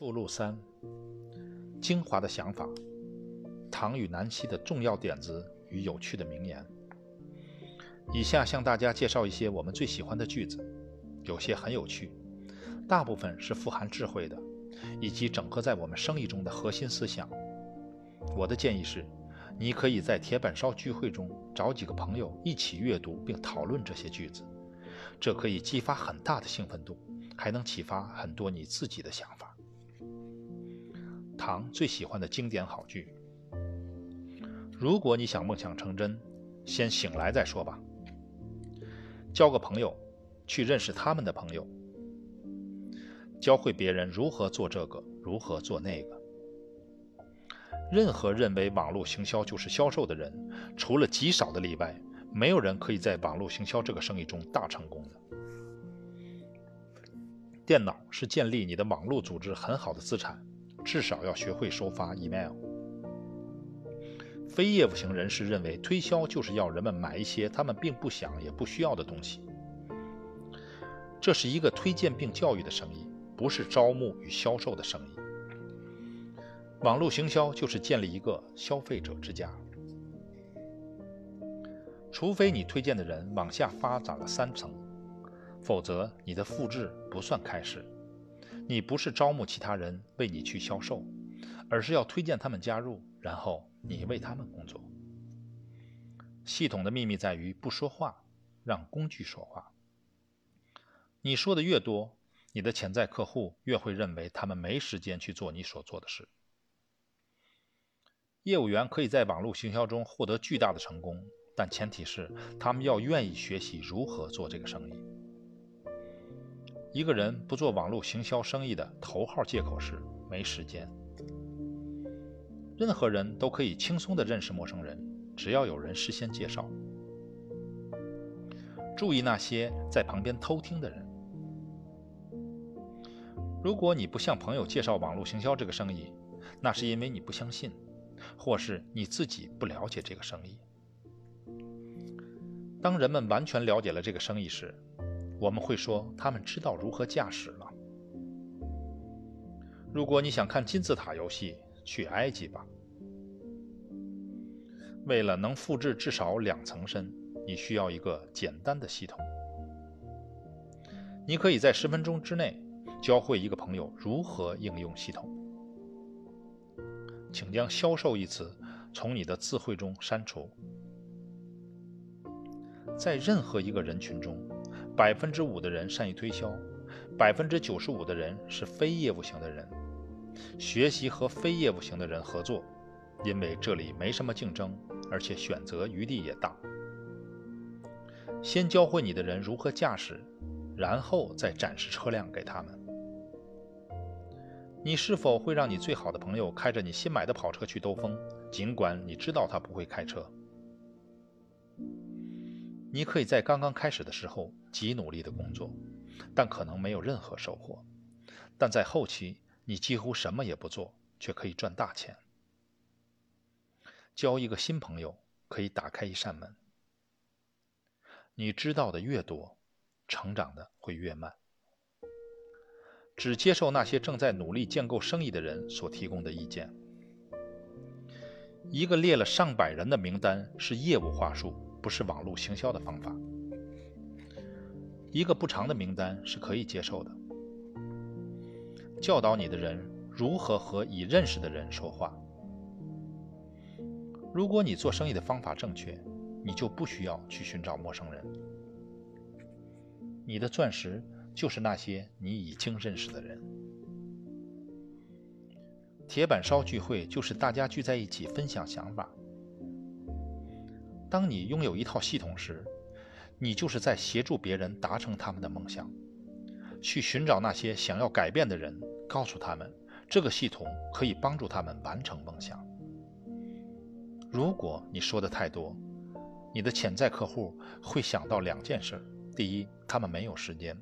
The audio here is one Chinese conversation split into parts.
附录三：精华的想法，唐与南希的重要点子与有趣的名言。以下向大家介绍一些我们最喜欢的句子，有些很有趣，大部分是富含智慧的，以及整合在我们生意中的核心思想。我的建议是，你可以在铁板烧聚会中找几个朋友一起阅读并讨论这些句子，这可以激发很大的兴奋度，还能启发很多你自己的想法。唐最喜欢的经典好句：如果你想梦想成真，先醒来再说吧。交个朋友，去认识他们的朋友，教会别人如何做这个，如何做那个。任何认为网络行销就是销售的人，除了极少的例外，没有人可以在网络行销这个生意中大成功的。电脑是建立你的网络组织很好的资产，至少要学会收发 email。非业务型人士认为，推销就是要人们买一些他们并不想也不需要的东西。这是一个推荐并教育的生意，不是招募与销售的生意。网络行销就是建立一个消费者之家。除非你推荐的人往下发展了三层，否则你的复制不算开始。你不是招募其他人为你去销售，而是要推荐他们加入，然后。你为他们工作。系统的秘密在于不说话，让工具说话。你说的越多，你的潜在客户越会认为他们没时间去做你所做的事。业务员可以在网络行销中获得巨大的成功，但前提是他们要愿意学习如何做这个生意。一个人不做网络行销生意的头号借口是没时间。任何人都可以轻松地认识陌生人，只要有人事先介绍。注意那些在旁边偷听的人。如果你不向朋友介绍网络行销这个生意，那是因为你不相信，或是你自己不了解这个生意。当人们完全了解了这个生意时，我们会说他们知道如何驾驶了。如果你想看金字塔游戏，去埃及吧。为了能复制至少两层身，你需要一个简单的系统。你可以在十分钟之内教会一个朋友如何应用系统。请将“销售”一词从你的词汇中删除。在任何一个人群中，百分之五的人善于推销，百分之九十五的人是非业务型的人。学习和非业务型的人合作，因为这里没什么竞争，而且选择余地也大。先教会你的人如何驾驶，然后再展示车辆给他们。你是否会让你最好的朋友开着你新买的跑车去兜风，尽管你知道他不会开车？你可以在刚刚开始的时候极努力的工作，但可能没有任何收获。但在后期，你几乎什么也不做，却可以赚大钱。交一个新朋友可以打开一扇门。你知道的越多，成长的会越慢。只接受那些正在努力建构生意的人所提供的意见。一个列了上百人的名单是业务话术，不是网络行销的方法。一个不长的名单是可以接受的。教导你的人如何和已认识的人说话。如果你做生意的方法正确，你就不需要去寻找陌生人。你的钻石就是那些你已经认识的人。铁板烧聚会就是大家聚在一起分享想法。当你拥有一套系统时，你就是在协助别人达成他们的梦想。去寻找那些想要改变的人，告诉他们这个系统可以帮助他们完成梦想。如果你说的太多，你的潜在客户会想到两件事：第一，他们没有时间；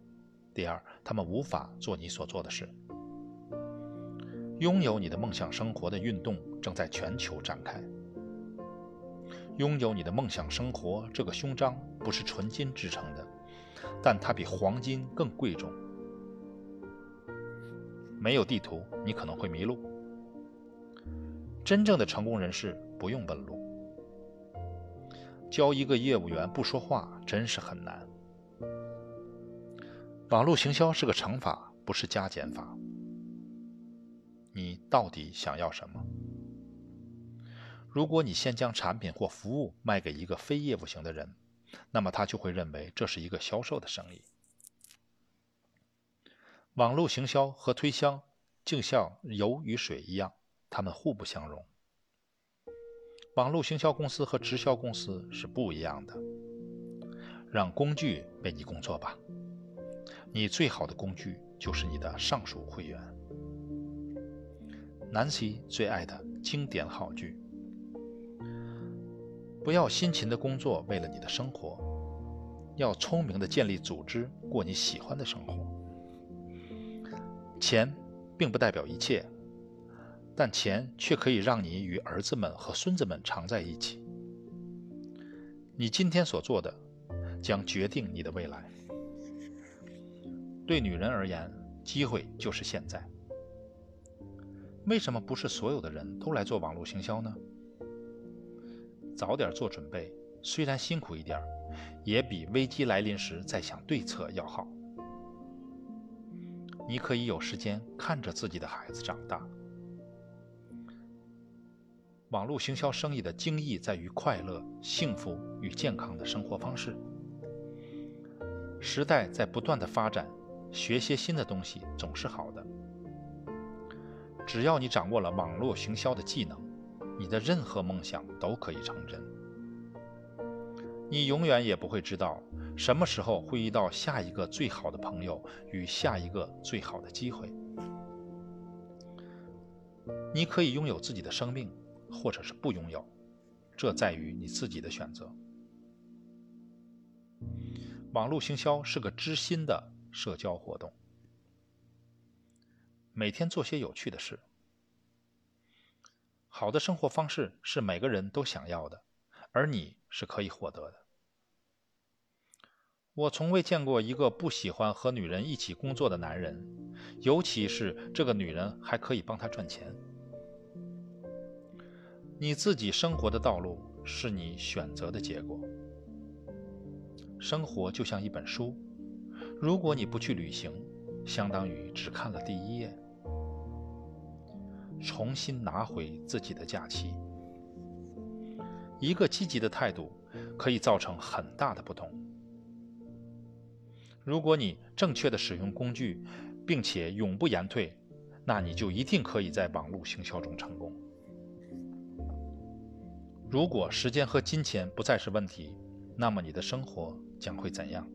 第二，他们无法做你所做的事。拥有你的梦想生活的运动正在全球展开。拥有你的梦想生活这个胸章不是纯金制成的，但它比黄金更贵重。没有地图，你可能会迷路。真正的成功人士不用问路。教一个业务员不说话，真是很难。网络行销是个乘法，不是加减法。你到底想要什么？如果你先将产品或服务卖给一个非业务型的人，那么他就会认为这是一个销售的生意。网络行销和推销就像油与水一样，它们互不相容。网络行销公司和直销公司是不一样的。让工具为你工作吧。你最好的工具就是你的上述会员。南希最爱的经典好句。不要辛勤的工作为了你的生活，要聪明的建立组织过你喜欢的生活。钱并不代表一切，但钱却可以让你与儿子们和孙子们常在一起。你今天所做的，将决定你的未来。对女人而言，机会就是现在。为什么不是所有的人都来做网络行销呢？早点做准备，虽然辛苦一点也比危机来临时再想对策要好。你可以有时间看着自己的孩子长大。网络行销生意的精义在于快乐、幸福与健康的生活方式。时代在不断的发展，学些新的东西总是好的。只要你掌握了网络行销的技能。你的任何梦想都可以成真。你永远也不会知道什么时候会遇到下一个最好的朋友与下一个最好的机会。你可以拥有自己的生命，或者是不拥有，这在于你自己的选择。网络行销是个知心的社交活动，每天做些有趣的事。好的生活方式是每个人都想要的，而你是可以获得的。我从未见过一个不喜欢和女人一起工作的男人，尤其是这个女人还可以帮他赚钱。你自己生活的道路是你选择的结果。生活就像一本书，如果你不去旅行，相当于只看了第一页。重新拿回自己的假期。一个积极的态度可以造成很大的不同。如果你正确的使用工具，并且永不言退，那你就一定可以在网络行销中成功。如果时间和金钱不再是问题，那么你的生活将会怎样？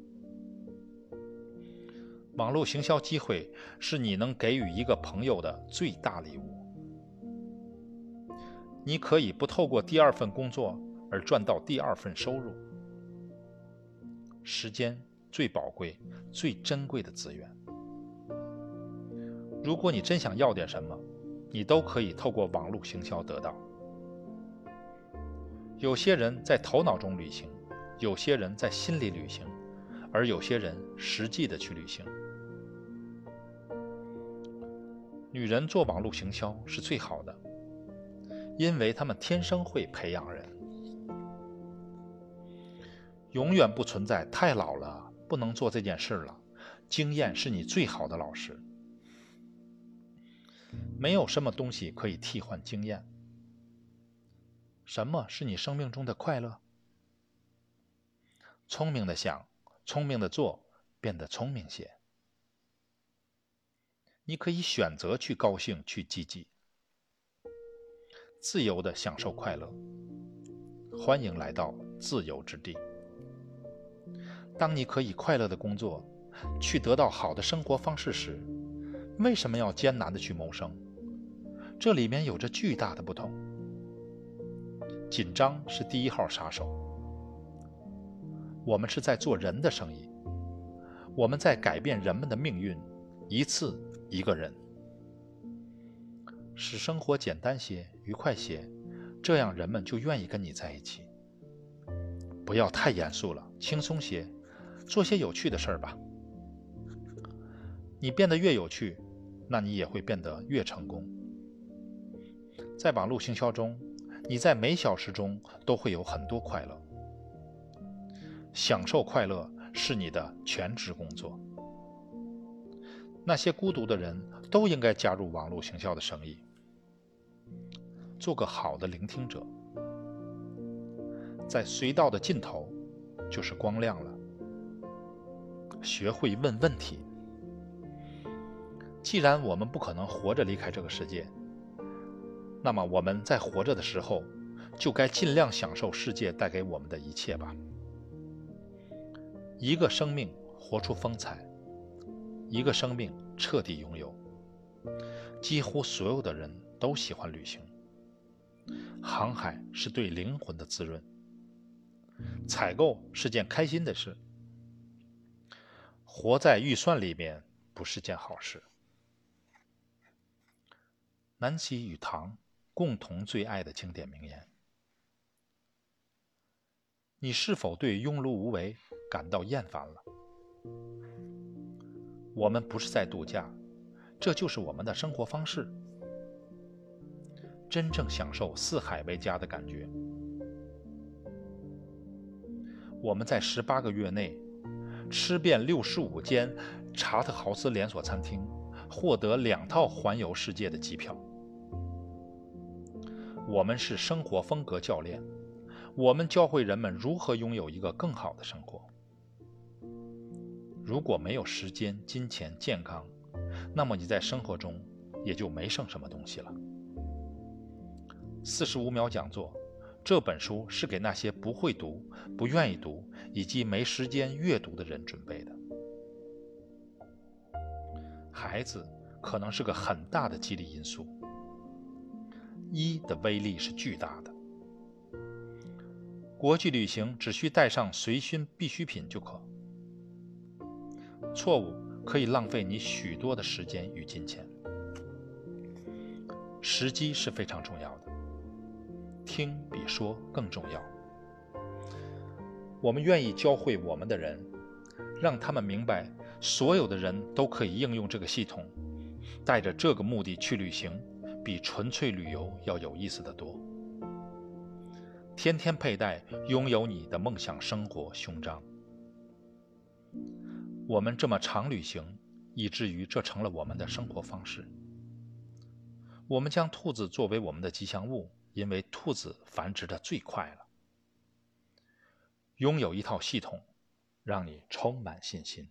网络行销机会是你能给予一个朋友的最大礼物。你可以不透过第二份工作而赚到第二份收入。时间最宝贵、最珍贵的资源。如果你真想要点什么，你都可以透过网络行销得到。有些人在头脑中旅行，有些人在心里旅行，而有些人实际的去旅行。女人做网络行销是最好的。因为他们天生会培养人，永远不存在太老了不能做这件事了。经验是你最好的老师，没有什么东西可以替换经验。什么是你生命中的快乐？聪明的想，聪明的做，变得聪明些。你可以选择去高兴，去积极。自由的享受快乐，欢迎来到自由之地。当你可以快乐的工作，去得到好的生活方式时，为什么要艰难的去谋生？这里面有着巨大的不同。紧张是第一号杀手。我们是在做人的生意，我们在改变人们的命运，一次一个人。使生活简单些、愉快些，这样人们就愿意跟你在一起。不要太严肃了，轻松些，做些有趣的事儿吧。你变得越有趣，那你也会变得越成功。在网络行销中，你在每小时中都会有很多快乐，享受快乐是你的全职工作。那些孤独的人都应该加入网络行销的生意，做个好的聆听者。在隧道的尽头，就是光亮了。学会问问题。既然我们不可能活着离开这个世界，那么我们在活着的时候，就该尽量享受世界带给我们的一切吧。一个生命活出风采，一个生命彻底拥有。几乎所有的人都喜欢旅行，航海是对灵魂的滋润。采购是件开心的事，活在预算里面不是件好事。南希与唐共同最爱的经典名言：你是否对庸碌无为感到厌烦了？我们不是在度假，这就是我们的生活方式。真正享受四海为家的感觉。我们在十八个月内吃遍六十五间查特豪斯连锁餐厅，获得两套环游世界的机票。我们是生活风格教练，我们教会人们如何拥有一个更好的生活。如果没有时间、金钱、健康，那么你在生活中也就没剩什么东西了。四十五秒讲座。这本书是给那些不会读、不愿意读以及没时间阅读的人准备的。孩子可能是个很大的激励因素，一的威力是巨大的。国际旅行只需带上随身必需品就可。错误可以浪费你许多的时间与金钱。时机是非常重要的。听比说更重要。我们愿意教会我们的人，让他们明白，所有的人都可以应用这个系统，带着这个目的去旅行，比纯粹旅游要有意思的多。天天佩戴，拥有你的梦想生活胸章。我们这么常旅行，以至于这成了我们的生活方式。我们将兔子作为我们的吉祥物。因为兔子繁殖的最快了，拥有一套系统，让你充满信心。